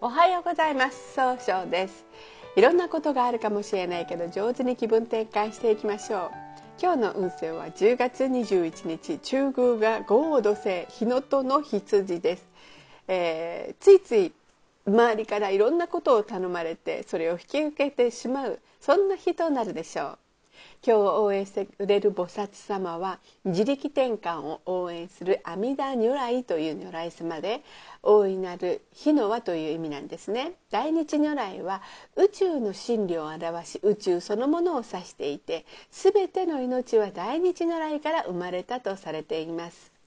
おはようございます。総称です。いろんなことがあるかもしれないけど上手に気分転換していきましょう。今日の運勢は10月21日中宮が豪土星日のとの羊です、えー、ついつい周りからいろんなことを頼まれてそれを引き受けてしまうそんな日となるでしょう。今日応援してくれる菩薩様は自力転換を応援する阿弥陀如来という如来様で大いなる火の輪という意味なんですね。大日如来は宇宙の真理を表し宇宙そのものを指していて全ての命は大日如来から生まれたとされています。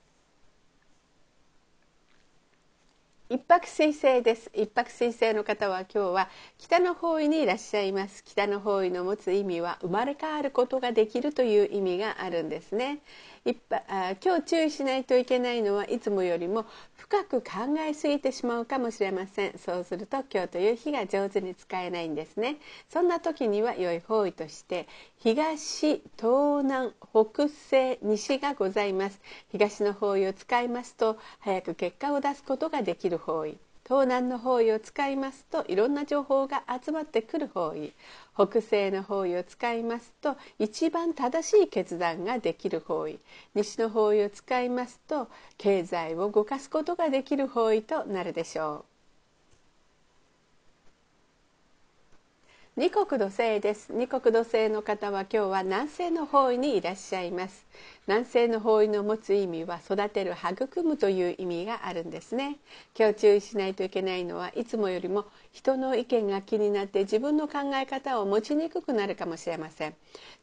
一泊水星です。一泊水星の方は今日は北の方位にいらっしゃいます。北の方位の持つ意味は生まれ変わることができるという意味があるんですね。一あ今日注意しないといけないのはいつもよりも深く考えすぎてしまうかもしれません。そうすると今日という日が上手に使えないんですね。そんな時には良い方位として東東南北西西がございます。東の方位を使いますと早く結果を出すことができる方位。東南の方位を使いますといろんな情報が集まってくる方位。北西の方位を使いますと一番正しい決断ができる方位。西の方位を使いますと経済を動かすことができる方位となるでしょう。二国土星です。二国土星の方は今日は南西の方位にいらっしゃいます。南西の方位の持つ意味は育てる育むという意味があるんですね。今日注意しないといけないのはいつもよりも人の意見が気になって自分の考え方を持ちにくくなるかもしれません。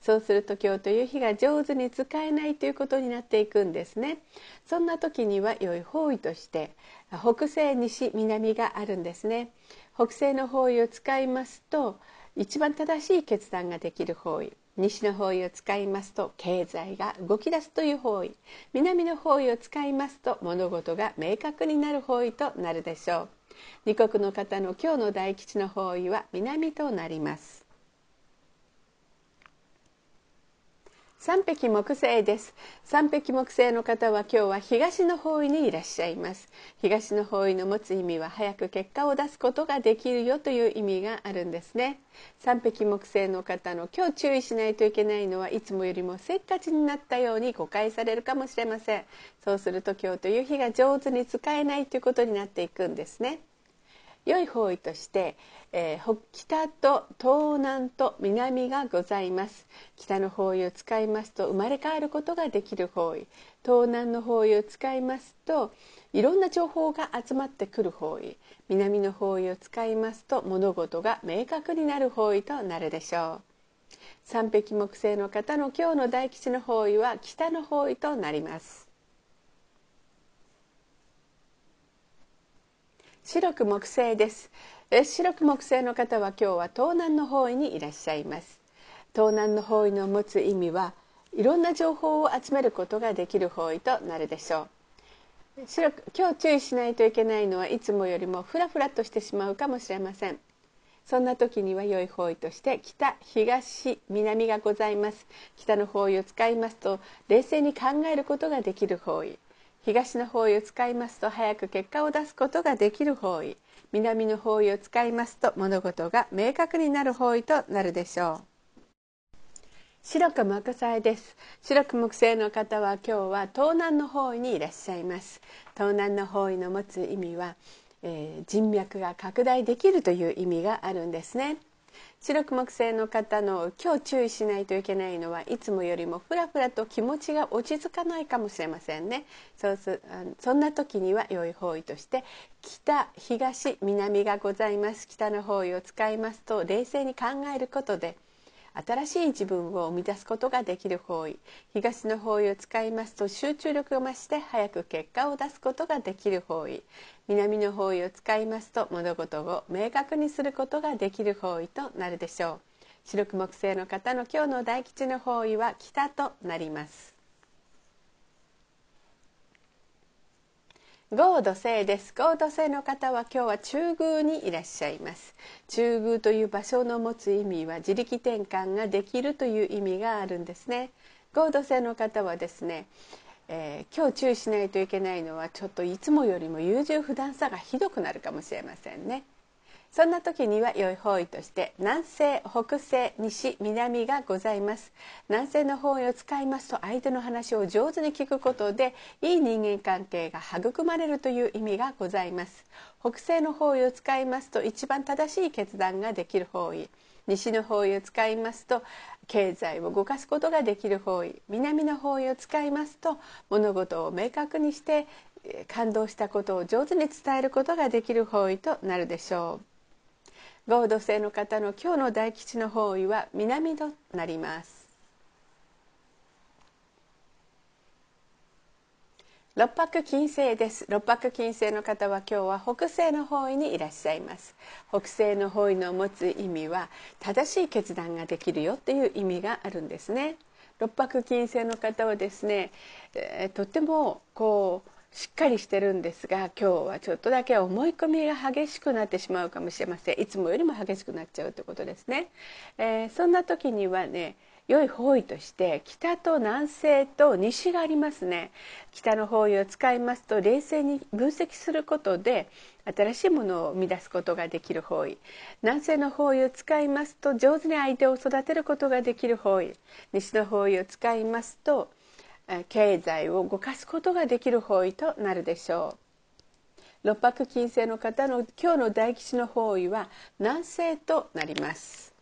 そうすると今日という日が上手に使えないということになっていくんですね。そんな時には良い方位として北西西南があるんですね。北西の方位を使いますと一番正しい決断ができる方位西の方位を使いますと経済が動き出すという方位。南の方位を使いますと物事が明確になる方位となるでしょう。二国の方の今日の大吉の方位は南となります。三匹木星です。三匹木星の方は今日は東の方位にいらっしゃいます。東の方位の持つ意味は早く結果を出すことができるよという意味があるんですね。三匹木星の方の今日注意しないといけないのはいつもよりもせっかちになったように誤解されるかもしれません。そうすると今日という日が上手に使えないということになっていくんですね。良い方位として、えー、北と東南と南がございます。北の方位を使いますと生まれ変わることができる方位。東南の方位を使いますといろんな情報が集まってくる方位。南の方位を使いますと物事が明確になる方位となるでしょう。三匹木星の方の今日の大吉の方位は北の方位となります。白く木星です。白く木星の方は今日は東南の方位にいらっしゃいます。東南の方位の持つ意味はいろんな情報を集めることができる方位となるでしょう。白く今日注意しないといけないのはいつもよりもフラフラとしてしまうかもしれません。そんな時には良い方位として北東南がございます。北の方位を使いますと冷静に考えることができる方位。東の方位を使いますと早く結果を出すことができる方位。南の方位を使いますと物事が明確になる方位となるでしょう。白く木星です。白く木星の方は今日は東南の方位にいらっしゃいます。東南の方位の持つ意味は、えー、人脈が拡大できるという意味があるんですね。白く木星の方の今日注意しないといけないのはいつもよりもふらふらと気持ちが落ち着かないかもしれませんね。そうすそんな時には良い方位として北東南がございます。北の方位を使いますと冷静に考えることで新しい自分を生み出すことができる方位東の方位を使いますと集中力を増して早く結果を出すことができる方位南の方位を使いますと物事を明確にすることができる方位となるでしょう。白く木星の方の今日の大吉の方位は北となります。合土星です。合土星の方は今日は中宮にいらっしゃいます。中宮という場所の持つ意味は自力転換ができるという意味があるんですね。合土星の方はですね、えー、今日注意しないといけないのはちょっといつもよりも優柔不断さがひどくなるかもしれませんね。そんな時には良い方位として南西北西西南がございます。南西の方位を使いますと相手の話を上手に聞くことでいい人間関係が育まれるという意味がございます。北西の方位を使いますと一番正しい決断ができる方位。西の方位を使いますと経済を動かすことができる方位。南の方位を使いますと物事を明確にして感動したことを上手に伝えることができる方位となるでしょう。合土星の方の今日の大吉の方位は南となります。六白金星です。六白金星の方は今日は北西の方位にいらっしゃいます。北西の方位の持つ意味は正しい決断ができるよっていう意味があるんですね。六白金星の方はですね、えー、とてもこうしっかりしてるんですが今日はちょっとだけ思い込みが激しくなってしまうかもしれません。いつもよりも激しくなっちゃうということですね、えー、そんな時にはね良い方位として北と南西と西がありますね。北の方位を使いますと冷静に分析することで新しいものを生み出すことができる方位。南西の方位を使いますと上手に相手を育てることができる方位。西の方位を使いますと経済を動かすことができる方位となるでしょう。六白金星の方の今日の大吉の方位は南西となります。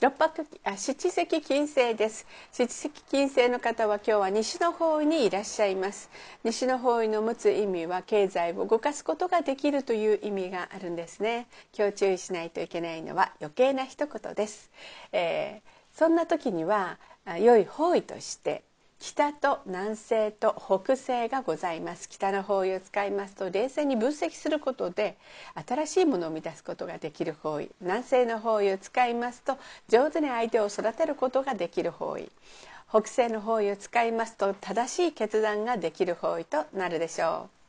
六白あ七石金星です。七石金星の方は今日は西の方位にいらっしゃいます。西の方位の持つ意味は経済を動かすことができるという意味があるんですね。今日注意しないといけないのは余計な一言です、えーそんな時には良い方位として北と南西と北西がございます。北の方位を使いますと冷静に分析することで新しいものを生み出すことができる方位。南西の方位を使いますと上手に相手を育てることができる方位。北西の方位を使いますと正しい決断ができる方位となるでしょう。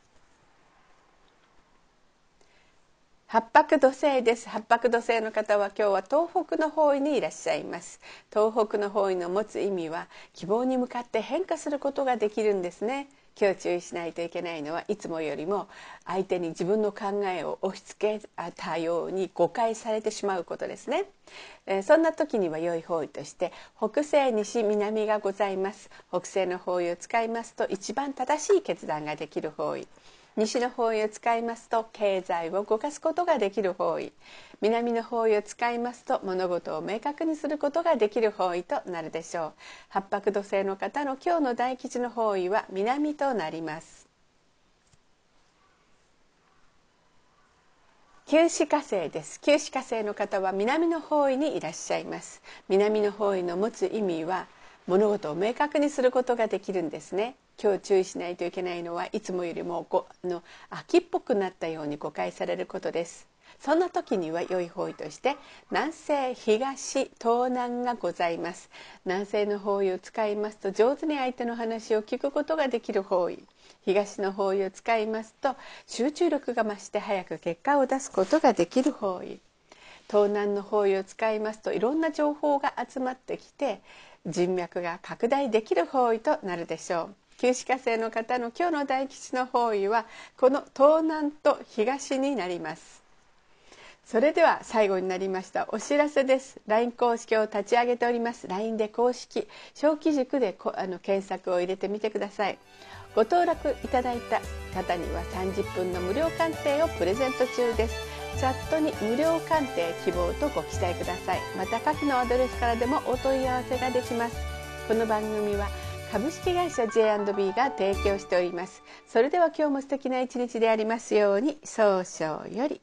八白土星です。八白土星の方は今日は東北の方位にいらっしゃいます。東北の方位の持つ意味は希望に向かって変化することができるんですね。今日注意しないといけないのはいつもよりも相手に自分の考えを押し付けたように誤解されてしまうことですね、えー、そんな時には良い方位として北西西南がございます。北西の方位を使いますと一番正しい決断ができる方位。西の方位を使いますと経済を動かすことができる方位。南の方位を使いますと物事を明確にすることができる方位となるでしょう。八白土星の方の今日の大吉の方位は南となります。旧歯火星です。旧歯火星の方は南の方位にいらっしゃいます。南の方位の持つ意味は物事を明確にすることができるんですね。今日注意しないといけないのはいつもよりもごの秋っぽくなったように誤解されることです。そんな時には良い方位として南西東東南がございます。南西の方位を使いますと上手に相手の話を聞くことができる方位。東の方位を使いますと集中力が増して早く結果を出すことができる方位。東南の方位を使いますといろんな情報が集まってきて人脈が拡大できる方位となるでしょう。旧歯科生の方の今日の大吉の方位はこの東南と東になります。それでは最後になりましたお知らせです。LINE 公式を立ち上げております。LINE で公式小規塾であの検索を入れてみてください。ご登録いただいた方には30分の無料鑑定をプレゼント中です。チャットに無料鑑定希望とご記載ください。また下記のアドレスからでもお問い合わせができます。この番組は株式会社 J&B が提供しております。それでは今日も素敵な一日でありますように早々より。